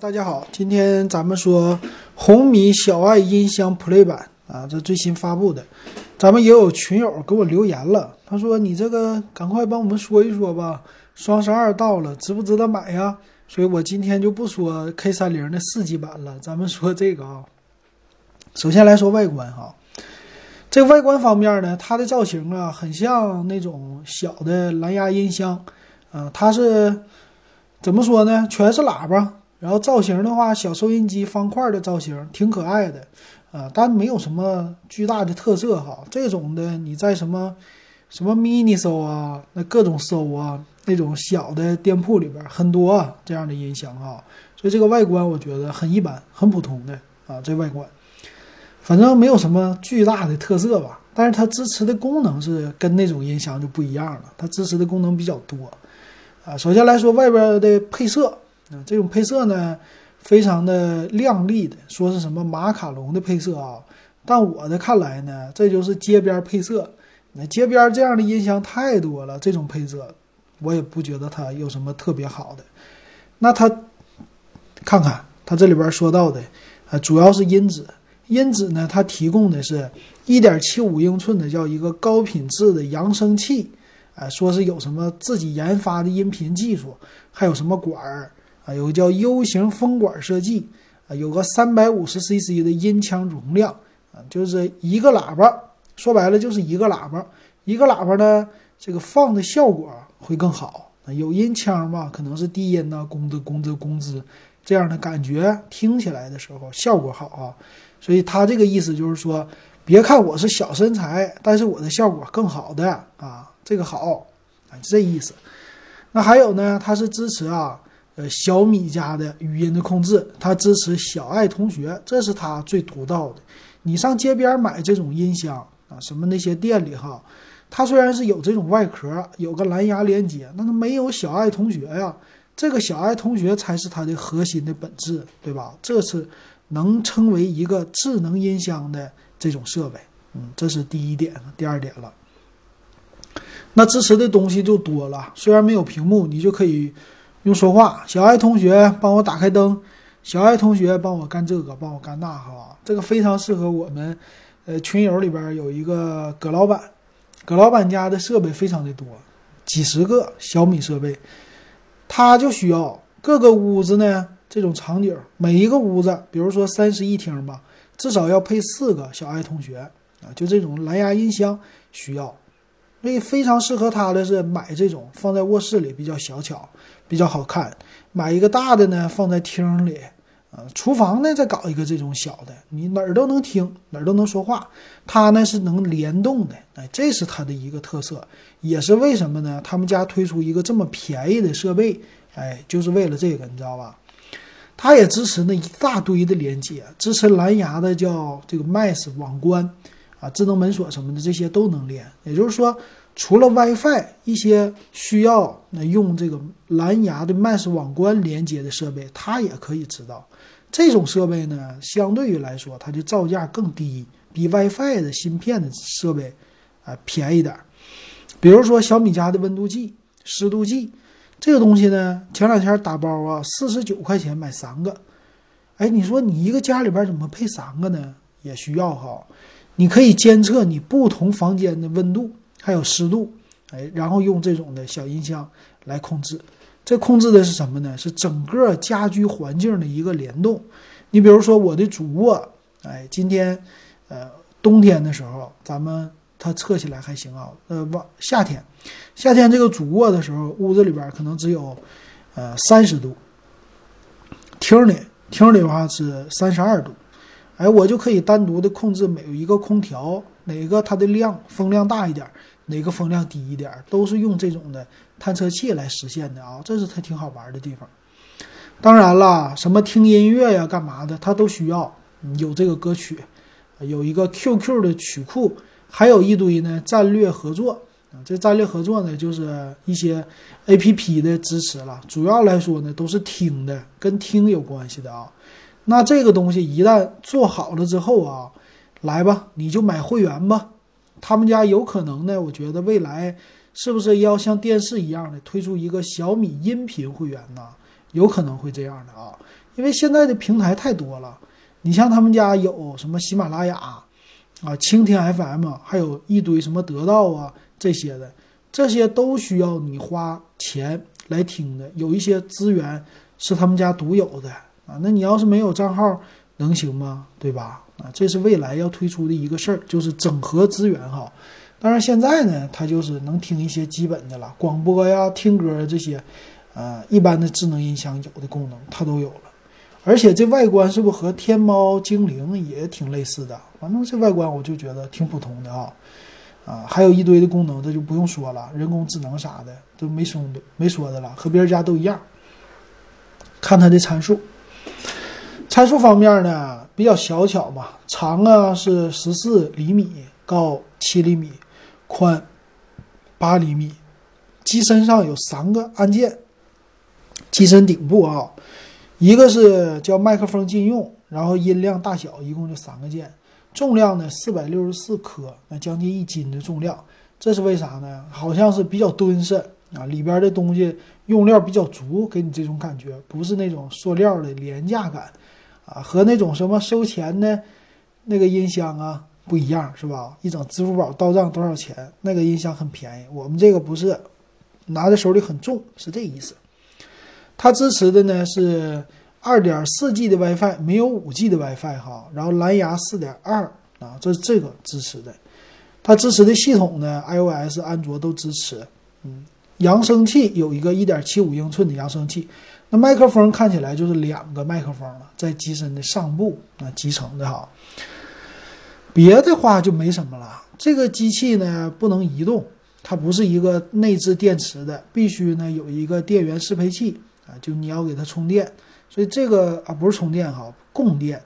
大家好，今天咱们说红米小爱音箱 Play 版啊，这最新发布的。咱们也有群友给我留言了，他说你这个赶快帮我们说一说吧，双十二到了，值不值得买呀？所以我今天就不说 K 三零的四 G 版了，咱们说这个啊。首先来说外观哈，这外观方面呢，它的造型啊，很像那种小的蓝牙音箱啊，它是怎么说呢？全是喇叭。然后造型的话，小收音机方块的造型挺可爱的，啊，但没有什么巨大的特色哈。这种的你在什么什么 mini 搜啊，那各种搜啊，那种小的店铺里边很多啊这样的音箱哈。所以这个外观我觉得很一般，很普通的啊，这外观，反正没有什么巨大的特色吧。但是它支持的功能是跟那种音箱就不一样了，它支持的功能比较多啊。首先来说外边的配色。啊，这种配色呢，非常的亮丽的，说是什么马卡龙的配色啊？但我的看来呢，这就是街边配色。那街边这样的音箱太多了，这种配色，我也不觉得它有什么特别好的。那它，看看它这里边说到的，啊，主要是音质。音质呢，它提供的是一点七五英寸的，叫一个高品质的扬声器，哎，说是有什么自己研发的音频技术，还有什么管儿。有个叫 U 型风管设计，啊，有个三百五十 CC 的音腔容量，啊，就是一个喇叭，说白了就是一个喇叭，一个喇叭呢，这个放的效果会更好。啊，有音腔嘛，可能是低音呐，工资工资工资这样的感觉，听起来的时候效果好啊。所以他这个意思就是说，别看我是小身材，但是我的效果更好的啊，这个好，啊，这意思。那还有呢，它是支持啊。呃，小米家的语音的控制，它支持小爱同学，这是它最独到的。你上街边买这种音箱啊，什么那些店里哈，它虽然是有这种外壳，有个蓝牙连接，那它没有小爱同学呀。这个小爱同学才是它的核心的本质，对吧？这是能称为一个智能音箱的这种设备。嗯，这是第一点，第二点了。那支持的东西就多了，虽然没有屏幕，你就可以。用说话，小爱同学帮我打开灯，小爱同学帮我干这个，帮我干那，哈，这个非常适合我们，呃，群友里边有一个葛老板，葛老板家的设备非常的多，几十个小米设备，他就需要各个屋子呢这种场景，每一个屋子，比如说三室一厅吧，至少要配四个小爱同学啊，就这种蓝牙音箱需要。所以非常适合他的是买这种放在卧室里比较小巧，比较好看。买一个大的呢放在厅里，啊，厨房呢再搞一个这种小的，你哪儿都能听，哪儿都能说话。它呢是能联动的，哎，这是它的一个特色，也是为什么呢？他们家推出一个这么便宜的设备，哎，就是为了这个，你知道吧？它也支持那一大堆的连接，支持蓝牙的叫这个 Max 网关。啊，智能门锁什么的这些都能连，也就是说，除了 WiFi 一些需要那用这个蓝牙的 Mesh 网关连接的设备，它也可以知道。这种设备呢，相对于来说，它的造价更低，比 WiFi 的芯片的设备啊便宜点儿。比如说小米家的温度计、湿度计，这个东西呢，前两天打包啊，四十九块钱买三个。哎，你说你一个家里边怎么配三个呢？也需要哈。你可以监测你不同房间的温度还有湿度，哎，然后用这种的小音箱来控制。这控制的是什么呢？是整个家居环境的一个联动。你比如说我的主卧，哎，今天，呃，冬天的时候，咱们它测起来还行啊。呃，往夏天，夏天这个主卧的时候，屋子里边可能只有，呃，三十度。厅里，厅里的话是三十二度。哎，我就可以单独的控制每一个空调，哪个它的量风量大一点，哪个风量低一点，都是用这种的探测器来实现的啊，这是它挺好玩的地方。当然了，什么听音乐呀、干嘛的，它都需要有这个歌曲，有一个 QQ 的曲库，还有一堆呢战略合作。这战略合作呢，就是一些 APP 的支持了，主要来说呢都是听的，跟听有关系的啊。那这个东西一旦做好了之后啊，来吧，你就买会员吧。他们家有可能呢，我觉得未来是不是要像电视一样的推出一个小米音频会员呢？有可能会这样的啊。因为现在的平台太多了，你像他们家有什么喜马拉雅啊、蜻蜓 FM，还有一堆什么得到啊这些的，这些都需要你花钱来听的。有一些资源是他们家独有的啊，那你要是没有账号，能行吗？对吧？啊，这是未来要推出的一个事儿，就是整合资源哈。当然现在呢，它就是能听一些基本的了，广播呀、听歌这些，呃，一般的智能音箱有的功能它都有了。而且这外观是不是和天猫精灵也挺类似的？反正这外观我就觉得挺普通的啊，啊，还有一堆的功能，这就不用说了，人工智能啥的都没说的没说的了，和别人家都一样。看它的参数，参数方面呢比较小巧嘛，长啊是十四厘米，高七厘米，宽八厘米。机身上有三个按键，机身顶部啊。一个是叫麦克风禁用，然后音量大小一共就三个键，重量呢四百六十四克，那将近一斤的重量，这是为啥呢？好像是比较敦实啊，里边的东西用料比较足，给你这种感觉，不是那种塑料的廉价感啊，和那种什么收钱的那个音箱啊不一样，是吧？一整支付宝到账多少钱，那个音箱很便宜，我们这个不是，拿在手里很重，是这意思。它支持的呢是二点四 G 的 WiFi，没有五 G 的 WiFi 哈。然后蓝牙四点二啊，这是这个支持的。它支持的系统呢，iOS、安卓都支持。嗯，扬声器有一个一点七五英寸的扬声器。那麦克风看起来就是两个麦克风了，在机身的上部啊，集成的哈。别的话就没什么了。这个机器呢不能移动，它不是一个内置电池的，必须呢有一个电源适配器。啊，就你要给它充电，所以这个啊不是充电哈，供电。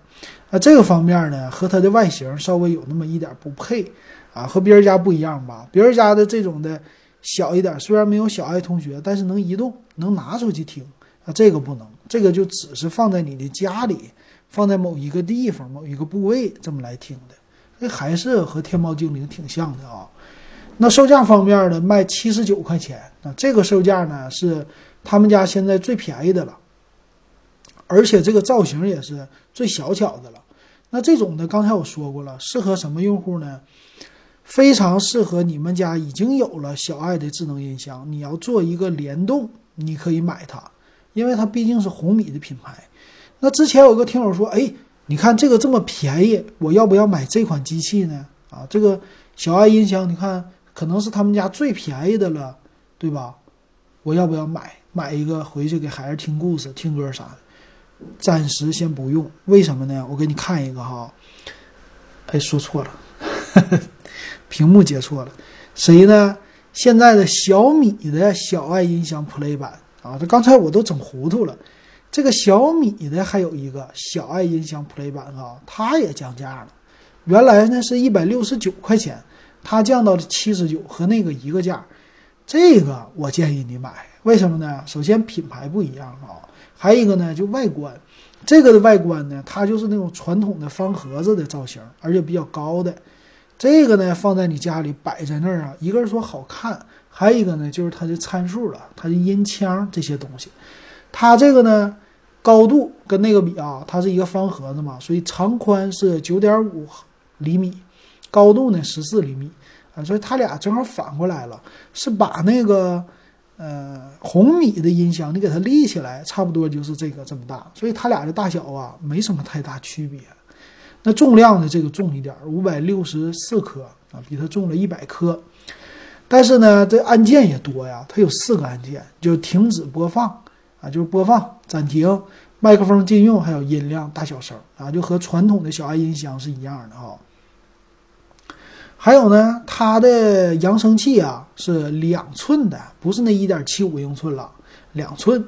啊，这个方面呢和它的外形稍微有那么一点不配啊，和别人家不一样吧？别人家的这种的小一点，虽然没有小爱同学，但是能移动，能拿出去听啊。这个不能，这个就只是放在你的家里，放在某一个地方、某一个部位这么来听的。这还是和天猫精灵挺像的啊。那售价方面呢，卖七十九块钱，那这个售价呢是。他们家现在最便宜的了，而且这个造型也是最小巧的了。那这种的，刚才我说过了，适合什么用户呢？非常适合你们家已经有了小爱的智能音箱，你要做一个联动，你可以买它，因为它毕竟是红米的品牌。那之前有个听友说，哎，你看这个这么便宜，我要不要买这款机器呢？啊，这个小爱音箱，你看可能是他们家最便宜的了，对吧？我要不要买？买一个回去给孩子听故事、听歌啥的，暂时先不用。为什么呢？我给你看一个哈。哎，说错了，屏幕截错了。谁呢？现在的小米的小爱音箱 Play 版啊，这刚才我都整糊涂了。这个小米的还有一个小爱音箱 Play 版啊，它也降价了。原来呢是一百六十九块钱，它降到了七十九，和那个一个价。这个我建议你买，为什么呢？首先品牌不一样啊，还有一个呢就外观，这个的外观呢，它就是那种传统的方盒子的造型，而且比较高的。这个呢放在你家里摆在那儿啊，一个是说好看，还有一个呢就是它的参数了，它的音腔这些东西。它这个呢高度跟那个比啊，它是一个方盒子嘛，所以长宽是九点五厘米，高度呢十四厘米。啊，所以它俩正好反过来了，是把那个呃红米的音箱，你给它立起来，差不多就是这个这么大，所以它俩的大小啊没什么太大区别。那重量呢，这个重一点，五百六十四克啊，比它重了一百克。但是呢，这按键也多呀，它有四个按键，就停止播放啊，就是播放、暂停、麦克风禁用，还有音量大小声啊，就和传统的小爱音箱是一样的哈。还有呢，它的扬声器啊是两寸的，不是那一点七五英寸了，两寸。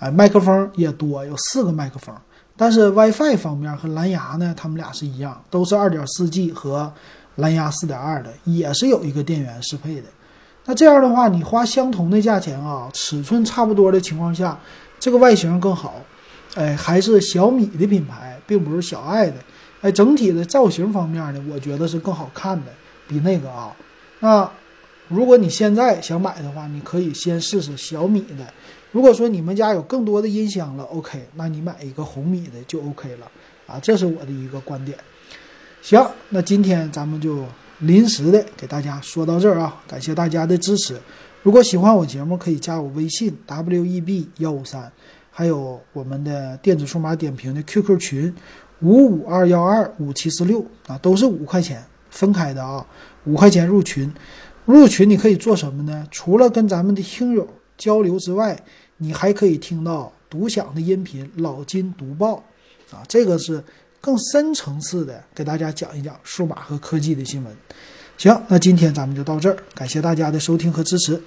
哎，麦克风也多，有四个麦克风。但是 WiFi 方面和蓝牙呢，它们俩是一样，都是二点四 G 和蓝牙四点二的，也是有一个电源适配的。那这样的话，你花相同的价钱啊，尺寸差不多的情况下，这个外形更好。哎，还是小米的品牌，并不是小爱的。哎，整体的造型方面呢，我觉得是更好看的。比那个啊，那如果你现在想买的话，你可以先试试小米的，如果说你们家有更多的音箱了，OK，那你买一个红米的就 OK 了啊，这是我的一个观点。行，那今天咱们就临时的给大家说到这儿啊，感谢大家的支持。如果喜欢我节目，可以加我微信 web 幺五三，还有我们的电子数码点评的 QQ 群五五二幺二五七四六啊，都是五块钱分开的啊，五块钱入群。入群你可以做什么呢？除了跟咱们的听友交流之外，你还可以听到独享的音频《老金读报》啊，这个是更深层次的给大家讲一讲数码和科技的新闻。行，那今天咱们就到这儿，感谢大家的收听和支持。